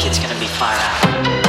kid's gonna be far out.